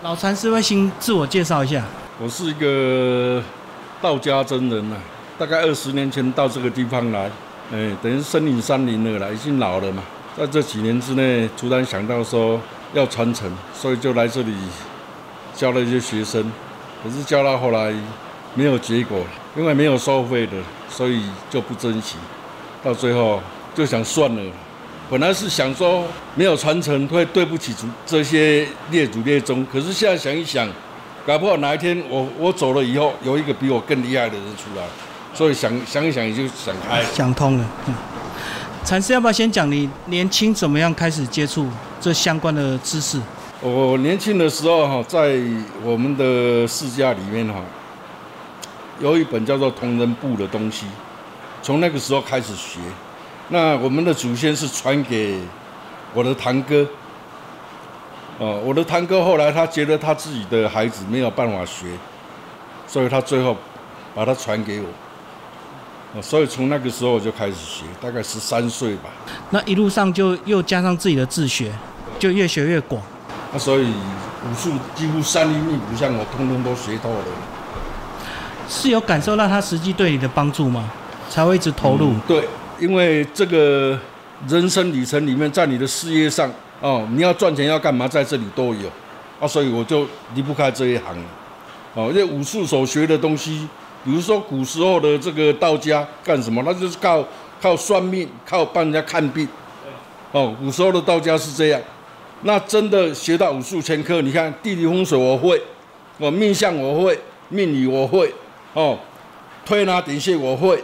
老禅师会先自我介绍一下。我是一个道家真人呐，大概二十年前到这个地方来，哎，等于森林山林了啦，已经老了嘛。在这几年之内，突然想到说要传承，所以就来这里教了一些学生。可是教到后来没有结果，因为没有收费的，所以就不珍惜。到最后就想算了。本来是想说没有传承会对不起祖这些列祖列宗，可是现在想一想，搞不好哪一天我我走了以后，有一个比我更厉害的人出来，所以想想一想也就想开，想通了。嗯，禅师要不要先讲你年轻怎么样开始接触这相关的知识？我年轻的时候哈，在我们的世家里面哈，有一本叫做《同人部》的东西，从那个时候开始学。那我们的祖先是传给我的堂哥，哦，我的堂哥后来他觉得他自己的孩子没有办法学，所以他最后把它传给我，哦，所以从那个时候我就开始学，大概十三岁吧。那一路上就又加上自己的自学，就越学越广。那所以武术几乎三厘米不像我通通都学到了。是有感受到他实际对你的帮助吗？才会一直投入？对。因为这个人生旅程里面，在你的事业上哦，你要赚钱要干嘛，在这里都有啊，所以我就离不开这一行哦。因为武术所学的东西，比如说古时候的这个道家干什么，那就是靠靠算命，靠帮人家看病。哦，古时候的道家是这样。那真的学到武术前科，你看地理风水我会，哦，命相我会，命理我会，哦，推拿点穴我会，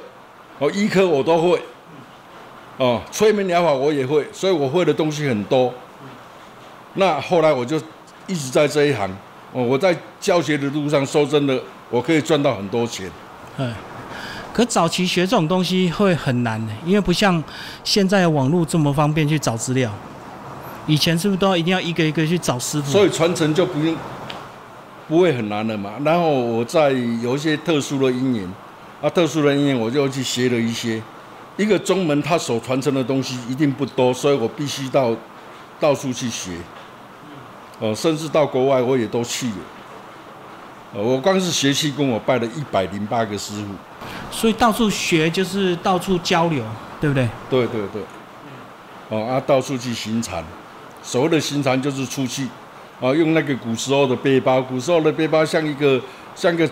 哦，医科我都会。哦，催眠疗法我也会，所以我会的东西很多。那后来我就一直在这一行。哦，我在教学的路上，说真的，我可以赚到很多钱。嗯，可早期学这种东西会很难的，因为不像现在网络这么方便去找资料。以前是不是都要一定要一个一个去找师傅？所以传承就不用，不会很难的嘛。然后我在有一些特殊的因缘，啊，特殊的因缘我就去学了一些。一个宗门，他所传承的东西一定不多，所以我必须到到处去学。哦，甚至到国外我也都去了。呃，我光是学习，跟，我拜了一百零八个师傅。所以到处学就是到处交流，对不对？对对对。哦啊，到处去行禅。所谓的行禅就是出去，啊，用那个古时候的背包，古时候的背包像一个像个。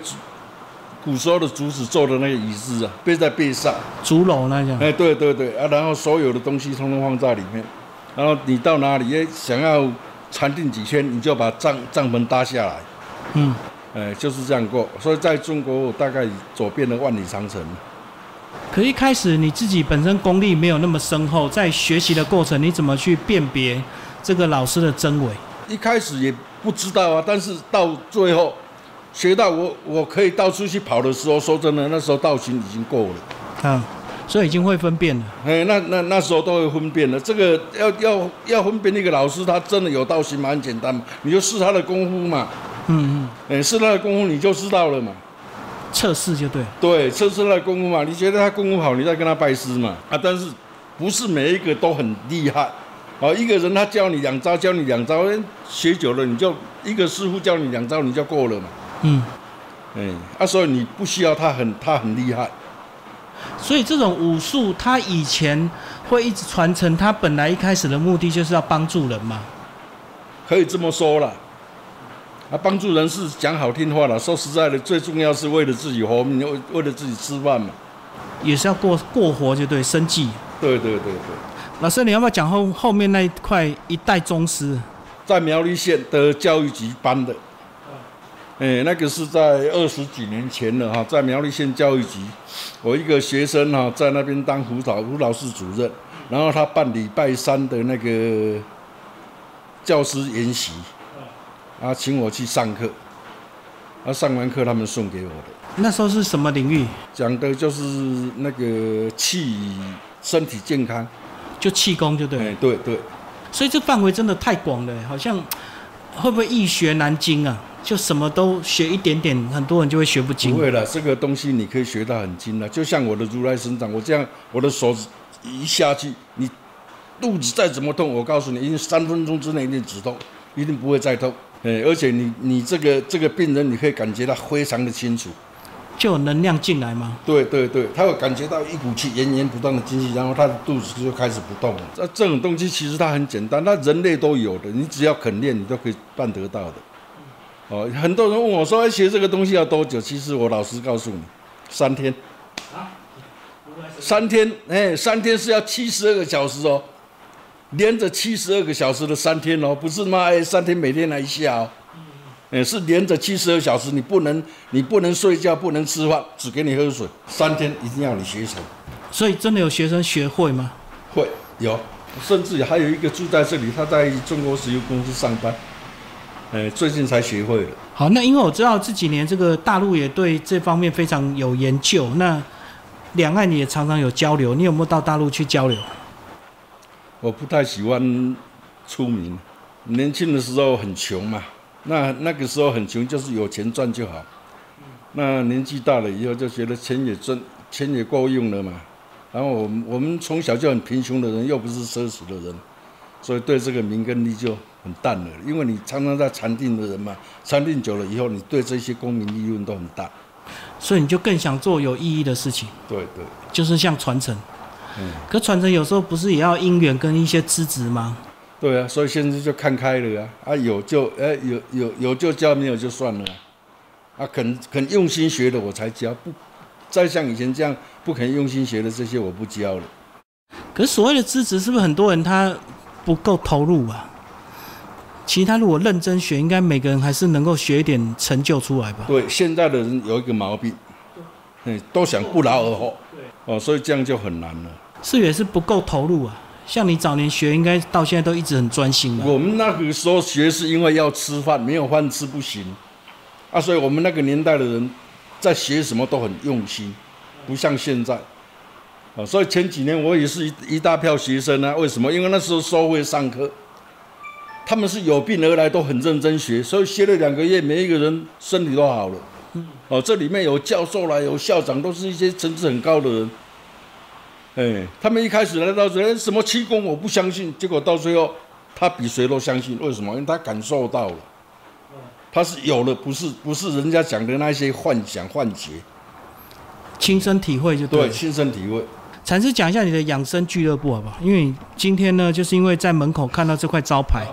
古时候的竹子做的那个椅子啊，背在背上，竹篓那样。哎，对对对啊，然后所有的东西通通放在里面，然后你到哪里想要禅定几天，你就把帐帐篷搭下来。嗯，哎，就是这样过。所以在中国，我大概走遍了万里长城。可一开始你自己本身功力没有那么深厚，在学习的过程，你怎么去辨别这个老师的真伪？一开始也不知道啊，但是到最后。学到我我可以到处去跑的时候，说真的，那时候道行已经够了，啊，所以已经会分辨了。哎，那那那时候都会分辨了。这个要要要分辨那个老师，他真的有道行吗？很简单嘛，你就试他的功夫嘛。嗯嗯。哎，试他的功夫你就知道了嘛。测试就对。对，测试他的功夫嘛，你觉得他功夫好，你再跟他拜师嘛。啊，但是不是每一个都很厉害。哦，一个人他教你两招，教你两招，学久了你就一个师傅教你两招，你就够了嘛。嗯，哎，啊，所以你不需要他很他很厉害，所以这种武术，他以前会一直传承，他本来一开始的目的就是要帮助人嘛，可以这么说了，啊，帮助人是讲好听话了，说实在的，最重要是为了自己活命，为为了自己吃饭嘛，也是要过过活就对，生计。对对对对。老师，你要不要讲后后面那一块一代宗师，在苗栗县的教育局颁的。哎，那个是在二十几年前了哈，在苗栗县教育局，我一个学生哈，在那边当辅导辅导室主任，然后他办礼拜三的那个教师研习，啊，请我去上课，啊，上完课他们送给我的。那时候是什么领域？讲的就是那个气身体健康，就气功就对。哎，对对。所以这范围真的太广了，好像会不会易学难精啊？就什么都学一点点，很多人就会学不精。不会了，这个东西你可以学到很精了。就像我的如来神掌，我这样我的手一下去，你肚子再怎么痛，我告诉你，一定三分钟之内一定止痛，一定不会再痛。哎，而且你你这个这个病人，你可以感觉到非常的清楚，就有能量进来吗？对对对，他会感觉到一股气源源不断的进去，然后他的肚子就开始不动了。这这种东西其实它很简单，那人类都有的，你只要肯练，你都可以办得到的。哦，很多人问我说学这个东西要多久？其实我老实告诉你，三天。三天，哎，三天是要七十二个小时哦，连着七十二个小时的三天哦，不是吗？哎，三天每天来一下哦，哎，是连着七十二小时，你不能，你不能睡觉，不能吃饭，只给你喝水，三天一定要你学成。所以真的有学生学会吗？会有，甚至还有一个住在这里，他在中国石油公司上班，哎，最近才学会的。好，那因为我知道这几年这个大陆也对这方面非常有研究，那。两岸也常常有交流，你有没有到大陆去交流？我不太喜欢出名，年轻的时候很穷嘛，那那个时候很穷，就是有钱赚就好。那年纪大了以后，就觉得钱也赚，钱也够用了嘛。然后我们我们从小就很贫穷的人，又不是奢侈的人，所以对这个名跟利就很淡了。因为你常常在禅定的人嘛，禅定久了以后，你对这些公民利润都很大。所以你就更想做有意义的事情，对对，就是像传承。嗯，可传承有时候不是也要因缘跟一些资质吗？对啊，所以现在就看开了啊，啊有就哎有有有就教，没有就算了。啊肯肯用心学的我才教，不再像以前这样不肯用心学的这些我不教了。可是所谓的资质是不是很多人他不够投入啊？其他如果认真学，应该每个人还是能够学一点成就出来吧？对，现在的人有一个毛病，嗯，都想不劳而获，哦，所以这样就很难了。是也是不够投入啊？像你早年学，应该到现在都一直很专心的。我们那个时候学是因为要吃饭，没有饭吃不行啊，所以我们那个年代的人在学什么都很用心，不像现在啊。所以前几年我也是一一大票学生啊，为什么？因为那时候收费上课。他们是有病而来，都很认真学，所以学了两个月，每一个人身体都好了。哦，这里面有教授啦，有校长，都是一些层次很高的人。哎，他们一开始来到这，什么气功我不相信，结果到最后，他比谁都相信。为什么？因为他感受到了，他是有了，不是不是人家讲的那些幻想幻觉，亲身体会就对，亲身体会。禅师讲一下你的养生俱乐部好不好？因为今天呢，就是因为在门口看到这块招牌，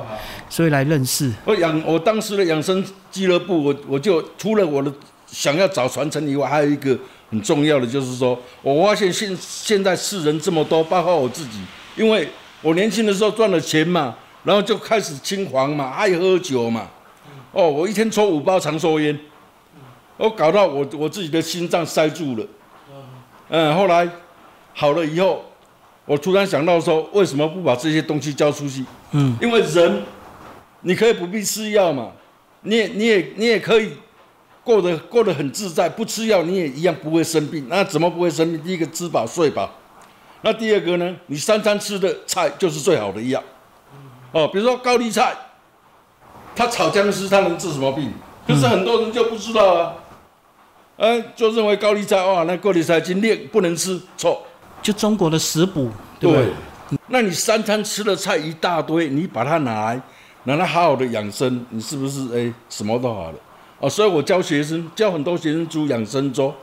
所以来认识。我养我当时的养生俱乐部，我我就除了我的想要找传承以外，还有一个很重要的，就是说我发现现现在世人这么多，包括我自己，因为我年轻的时候赚了钱嘛，然后就开始轻狂嘛，爱喝酒嘛，哦，我一天抽五包长寿烟，我搞到我我自己的心脏塞住了，嗯，后来。好了以后，我突然想到说，为什么不把这些东西交出去？嗯，因为人，你可以不必吃药嘛，你也你也你也可以过得过得很自在，不吃药你也一样不会生病。那怎么不会生病？第一个吃饱睡饱，那第二个呢？你三餐吃的菜就是最好的药。哦，比如说高丽菜，它炒僵尸，它能治什么病？可是很多人就不知道啊，哎，就认为高丽菜哇，那高丽菜精炼不能吃，错。就中国的食补，对，那你三餐吃的菜一大堆，你把它拿来，拿来好好的养生，你是不是哎什么都好了？哦，所以我教学生，教很多学生煮养生粥，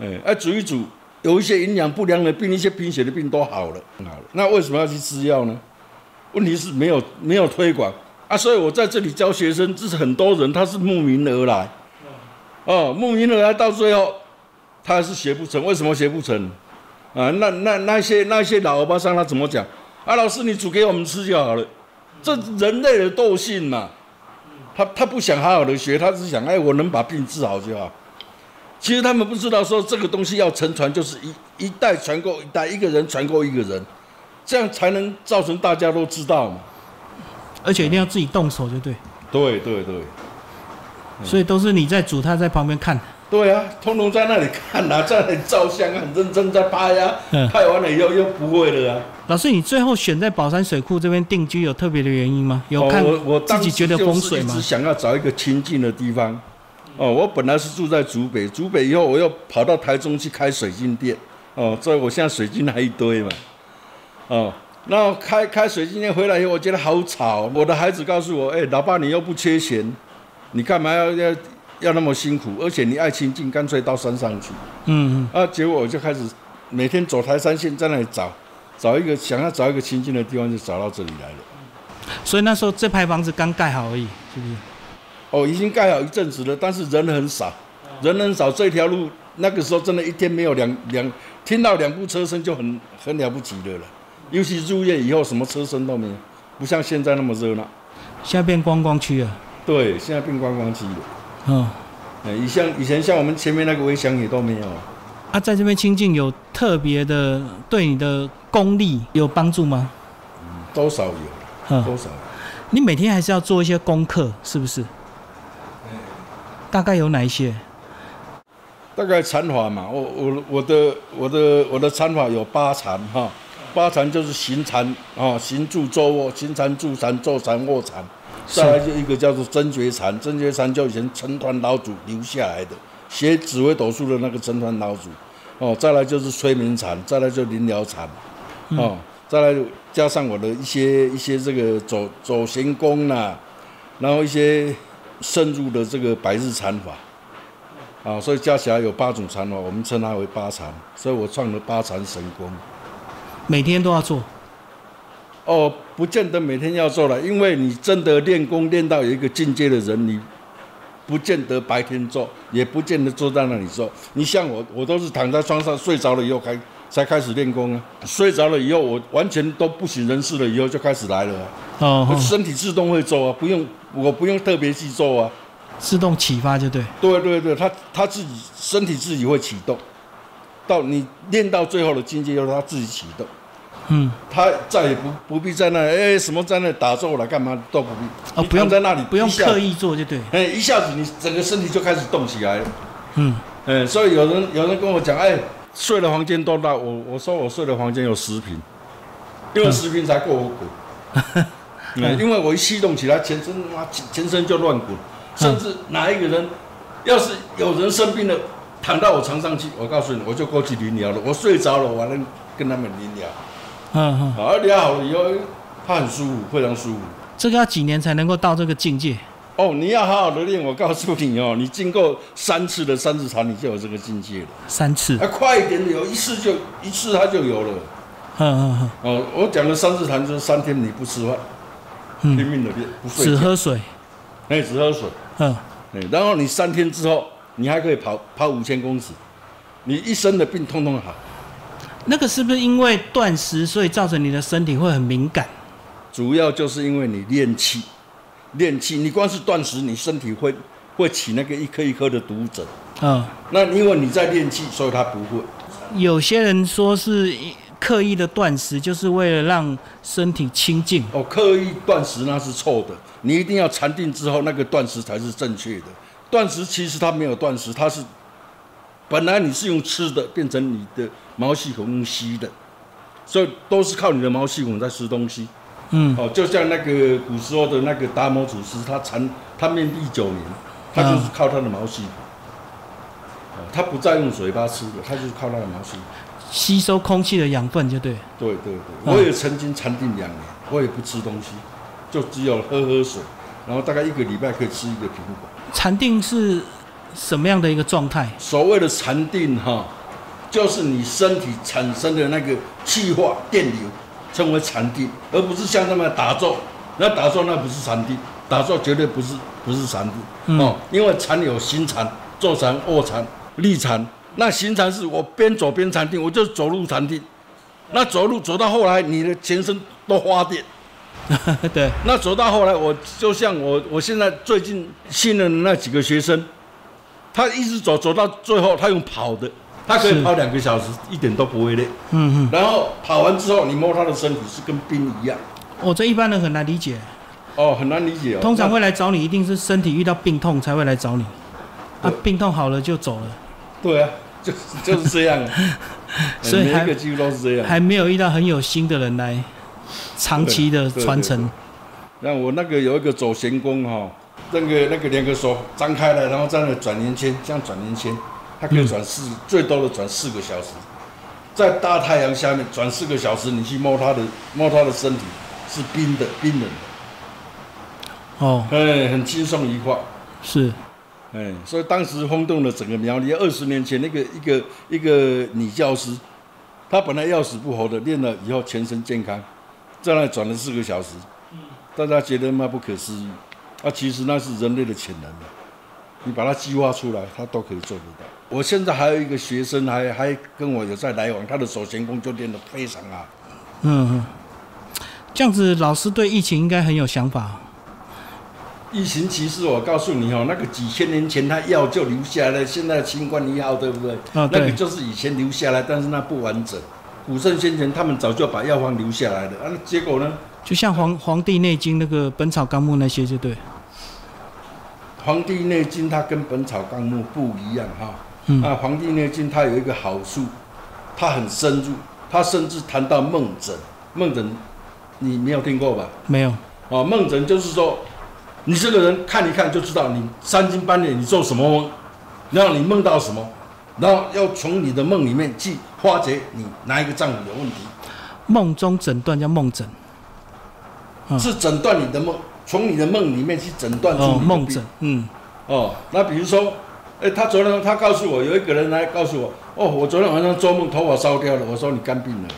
哎，哎煮一煮，有一些营养不良的病，一些贫血的病都好了，好了。那为什么要去吃药呢？问题是没有没有推广啊，所以我在这里教学生，这是很多人他是慕名而来，哦，慕名而来到最后，他还是学不成，为什么学不成？啊，那那那些那些老欧巴桑他怎么讲？啊，老师你煮给我们吃就好了，这人类的惰性嘛。他他不想好好的学，他只想哎，我能把病治好就好。其实他们不知道说这个东西要成传，就是一一代传过一代，一个人传过一个人，这样才能造成大家都知道嘛。而且一定要自己动手，就对。对对对。所以都是你在煮，他在旁边看。对啊，通通在那里看啊，在那里照相啊，很认真在拍啊。拍完了以后又不会了啊。老师，你最后选在宝山水库这边定居有特别的原因吗？有看我自己觉得风水吗？一直想要找一个清静的地方。哦，我本来是住在竹北，竹北以后我又跑到台中去开水晶店。哦，所以我现在水晶还一堆嘛。哦，然后开开水晶店回来以后，我觉得好吵。我的孩子告诉我：“哎，老爸，你又不缺钱，你干嘛要要要那么辛苦？而且你爱清净，干脆到山上去。”嗯啊，结果我就开始每天走台山线，在那里找找一个想要找一个清净的地方，就找到这里来了。嗯，所以那时候这排房子刚盖好而已，是不是？哦，已经盖好一阵子了，但是人很少，人很少。这条路那个时候真的一天没有两两听到两部车声就很很了不起的了。尤其入夜以后，什么车声都没有，不像现在那么热闹。现在变观光区了。对，现在变观光区了。嗯，哎，以像以前像我们前面那个围墙也都没有。啊，在这边清净有特别的对你的功力有帮助吗？多少有，嗯，多少有。你每天还是要做一些功课，是不是？大概有哪一些？大概禅法嘛，我我我的我的我的禅法有八禅哈，八禅就是行禅啊，行住坐卧，行禅住禅坐禅卧禅，再来就一个叫做真觉禅，真觉禅就以前成团老祖留下来的，写紫微斗数的那个成团老祖哦，再来就是催眠禅，再来就灵疗禅哦，再来加上我的一些一些这个走走行功啦，然后一些深入的这个百日禅法。啊，所以加起来有八种禅法，我们称它为八禅，所以我创了八禅神功。每天都要做。哦，不见得每天要做了，因为你真的练功练到有一个境界的人，你不见得白天做，也不见得坐在那里做。你像我，我都是躺在床上睡着了以后开才开始练功啊。睡着了以后，我完全都不省人事了，以后就开始来了、啊。哦，身体自动会做啊，不用我不用特别去做啊。自动启发就对。对对对，他他自己身体自己会启动，到你练到最后的境界，由他自己启动。嗯，他再也不不必在那哎什么在那打坐了干嘛都不必哦，不用在那里不用刻意做就对。哎一下子你整个身体就开始动起来了。嗯，哎，所以有人有人跟我讲，哎，睡的房间多大？我我说我睡的房间有十平，因为十平才够我滚。嗯，因为我一吸动起来，全身妈全全身就乱滚。甚至哪一个人，要是有人生病了，躺到我床上去，我告诉你，我就过去理疗了。我睡着了，我还能跟他们理疗。嗯嗯，好，疗好了以后，他很舒服，非常舒服。这个要几年才能够到这个境界？哦，你要好好的练，我告诉你哦，你经过三次的三次禅，你就有这个境界了。三次。啊，快一点的，有一次就一次它就有了。嗯嗯嗯。哦，我讲的三次禅就是三天你不吃饭，拼命的练，不睡只喝水。哎，只喝水。嗯。哎，然后你三天之后，你还可以跑跑五千公尺，你一身的病通通好。那个是不是因为断食，所以造成你的身体会很敏感？主要就是因为你练气，练气，你光是断食，你身体会会起那个一颗一颗的毒疹。嗯。那因为你在练气，所以它不会。有些人说是刻意的断食，就是为了让身体清净。哦，刻意断食那是错的，你一定要禅定之后，那个断食才是正确的。断食其实它没有断食，它是本来你是用吃的，变成你的毛细孔用吸的，所以都是靠你的毛细孔在吃东西。嗯，哦，就像那个古时候的那个达摩祖师，他禅他面壁九年，他就是靠他的毛细孔。哦，他不再用嘴巴吃的，他就是靠他的毛细孔吸收空气的养分，就对。对对对，我也曾经禅定两年，我也不吃东西，就只有喝喝水，然后大概一个礼拜可以吃一个苹果。禅定是什么样的一个状态？所谓的禅定哈，就是你身体产生的那个气化电流，称为禅定，而不是像他们打坐。那打坐那不是禅定，打坐绝对不是不是禅定哦，因为禅有行禅、坐禅、卧禅、立禅。那行禅是我边走边禅定，我就走路禅定。那走路走到后来，你的全身都发电。对。那走到后来，我就像我我现在最近信任的那几个学生，他一直走走到最后，他用跑的，他可以跑两个小时，一点都不会累。嗯嗯。然后跑完之后，你摸他的身体是跟冰一样。我这一般人很难理解。哦，很难理解哦。通常会来找你，一定是身体遇到病痛才会来找你。啊，病痛好了就走了。对啊。就是就是这样，所以每一个几乎都是这样，还没有遇到很有心的人来长期的传承。那我那个有一个走闲功哈，那个那个两个手张开了，然后在那转圆圈，这样转圆圈，它可以转四，最多的转四个小时。在大太阳下面转四个小时，你去摸它的摸它的身体是冰的冰冷的，哦，哎，很轻松愉快。是，哎，所以当时轰动了整个苗栗。二十年前，那个一个一个女教师，她本来要死不活的，练了以后全身健康，在那转了四个小时，大家觉得嘛不可思议。啊，其实那是人类的潜能的，你把它激发出来，他都可以做得到。我现在还有一个学生，还还跟我有在来往，他的手旋功就练得非常好。嗯嗯，这样子老师对疫情应该很有想法。疫情其实我告诉你哦，那个几千年前他药就留下来，现在新冠一号对不对？啊对那个就是以前留下来，但是那不完整。古圣先贤他们早就把药方留下来了，啊，那结果呢？就像黄《黄帝内经》那个《本草纲目》那些，就对。《黄帝内经》它跟《本草纲目》不一样哈。嗯啊，《黄帝内经》它有一个好处，它很深入，它甚至谈到梦诊。梦诊，你没有听过吧？没有。哦，梦诊就是说，你这个人看一看就知道你三更半夜你做什么梦，然后你梦到什么，然后要从你的梦里面去发掘你哪一个脏腑有问题，梦中诊断叫梦诊。嗯是诊断你的梦，从你的梦里面去诊断出梦诊。嗯，哦，那比如说，哎，他昨天他告诉我，有一个人来告诉我，哦，我昨天晚上做梦头发烧掉了。我说你肝病了，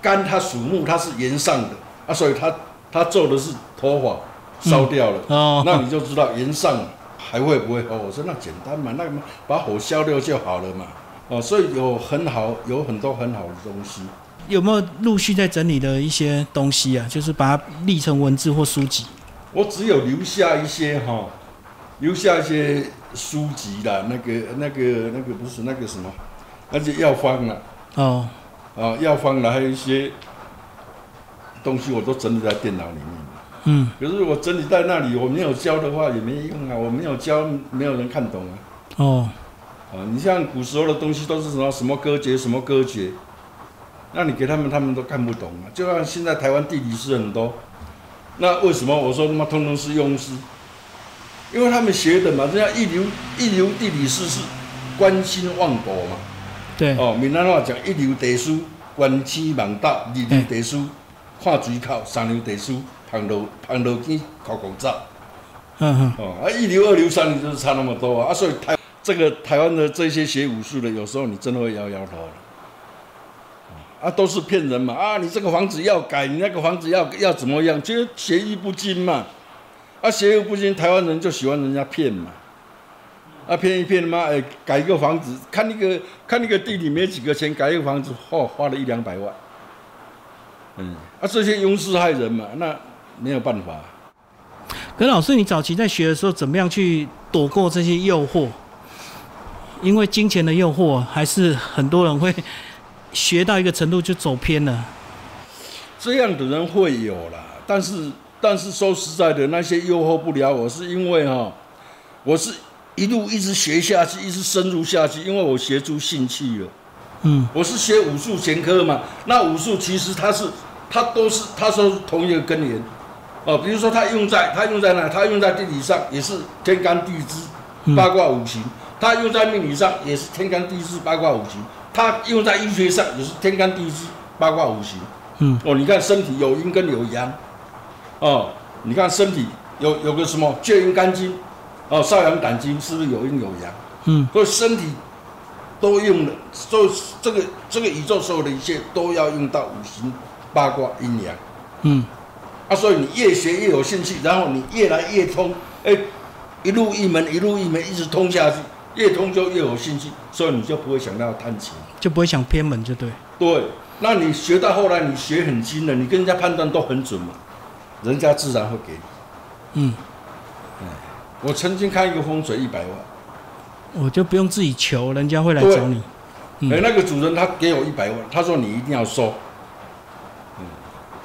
肝它属木，它是炎上的啊，所以他他做的是头发烧掉了。哦，那你就知道炎上还会不会哦？我说那简单嘛，那个把火消掉就好了嘛。哦，所以有很好，有很多很好的东西。有没有陆续在整理的一些东西啊？就是把它立成文字或书籍。我只有留下一些哈、留下一些书籍啦，那个那个那个不是那个什么，那些药方啦。哦，啊，药方啦，还有一些东西我都整理在电脑里面。嗯，可是我整理在那里，我没有教的话也没用啊，我没有教，没有人看懂啊。哦，啊，你像古时候的东西都是什么什么歌诀，什么歌诀，那你给他们，他们都看不懂啊。就像现在台湾地理师很多，那为什么我说他妈通通是庸师？因为他们学的嘛，人家一流一流地理师是关心万国嘛。对，哦，闽南话讲一流地书，关起望道；二流地书，看水口；三流地书，旁路旁路见口口罩。嗯哼，哦，啊，一流、二流、三流就是差那么多啊！啊，所以台这个台湾的这些学武术的，有时候你真的会摇摇头了。啊，都是骗人嘛！啊，你这个房子要改，你那个房子要要怎么样？就学艺不精嘛。啊，学艺不精，台湾人就喜欢人家骗嘛。啊，骗一骗妈，哎，改一个房子，看那个看那个地里没几个钱，改一个房子，哦，花了一两百万。嗯，啊，这些庸事害人嘛，那没有办法。可是老师，你早期在学的时候，怎么样去躲过这些诱惑？因为金钱的诱惑，还是很多人会学到一个程度就走偏了。这样的人会有啦，但是但是说实在的，那些诱惑不了我，是因为哈、我是一路一直学下去，一直深入下去，因为我学出兴趣了。嗯，我是学武术前科嘛，那武术其实它是它都是它都是同一个根源哦。比如说它用在它用在哪？它用在地理上也是天干地支嗯八卦五行，它用在命理上也是天干地支八卦五行，它用在医学上也是天干地支八卦五行。嗯，哦，你看身体有阴跟有阳，哦，你看身体有有个什么厥阴肝经，哦，少阳胆经，是不是有阴有阳？嗯，所以身体都用了，所以这个这个宇宙所有的一切都要用到五行八卦阴阳。嗯，啊，所以你越学越有兴趣，然后你越来越通，哎，一路一门一路一门一直通下去，越通就越有信心，所以你就不会想到贪钱。就不会想偏门，就对。对，那你学到后来，你学很精了，你跟人家判断都很准嘛，人家自然会给你。嗯，我曾经看一个风水一百万，我就不用自己求，人家会来找你。嗯哎、那个主人他给我一百万，他说你一定要收。嗯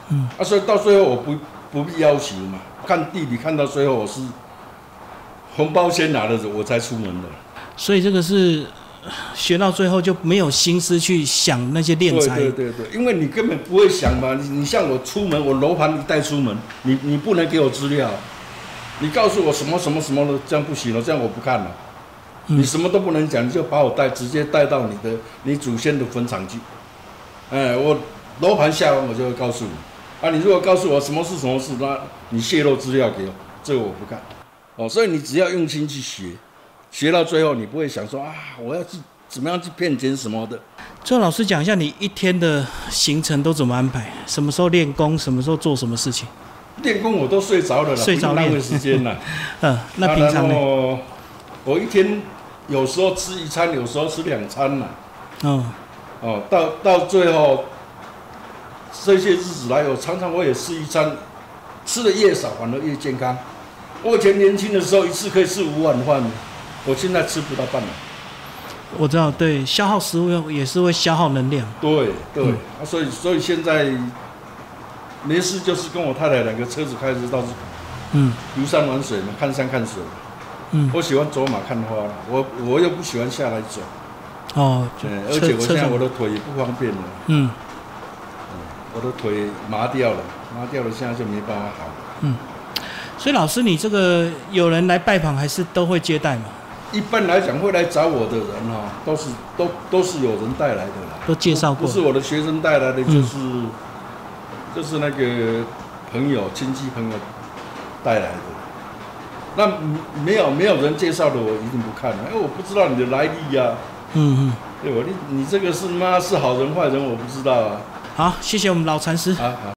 嗯，啊，所以到最后我不不必要求嘛，看地理看到最后我是红包先拿了，我才出门的。所以这个是呃 学到最后就没有心思去想那些敛对财。对对对，因为你根本不会想嘛，你你像我出门，我楼盘一带出门，你你不能给我资料，你告诉我什么什么什么的，这样不行了，这样我不看了。嗯你什么都不能讲，你就把我带直接带到你的你祖先的坟场去，哎，我楼盘下完我就会告诉你。啊，你如果告诉我什么是什么事，那你泄露资料给我，这个我不干。哦，所以你只要用心去学，学到最后你不会想说啊，我要去怎么样去骗钱什么的。最后老师讲一下，你一天的行程都怎么安排？什么时候练功？什么时候做什么事情？练功我都睡着了啦，睡着浪费时间了。嗯，那平常呢？呢？我一天有时候吃一餐，有时候吃两餐啦。嗯，哦，到到最后这些日子来，我常常我也吃一餐，吃的越少反而越健康。我以前年轻的时候一次可以吃五碗饭，我现在吃不到半碗。我知道，对，消耗食物也是会消耗能量。对对、嗯啊，所以所以现在没事就是跟我太太两个车子开着到处嗯游山玩水嘛，看山看水嘛。嗯，我喜欢走马看花，我我又不喜欢下来走，哦，就对，而且我现在我的腿也不方便了，嗯我的腿麻掉了，麻掉了，现在就没办法好。嗯所以老师，你这个有人来拜访，还是都会接待嘛？一般来讲，会来找我的人哈、都是都都是有人带来的啦，都介绍过不是我的学生带来的，就是、就是那个朋友、亲戚朋友带来的。那没有没有人介绍的，我一定不看的，因为我不知道你的来历呀、嗯嗯，对吧？你你这个是妈是好人坏人，我不知道啊。好，谢谢我们老禅师。啊好。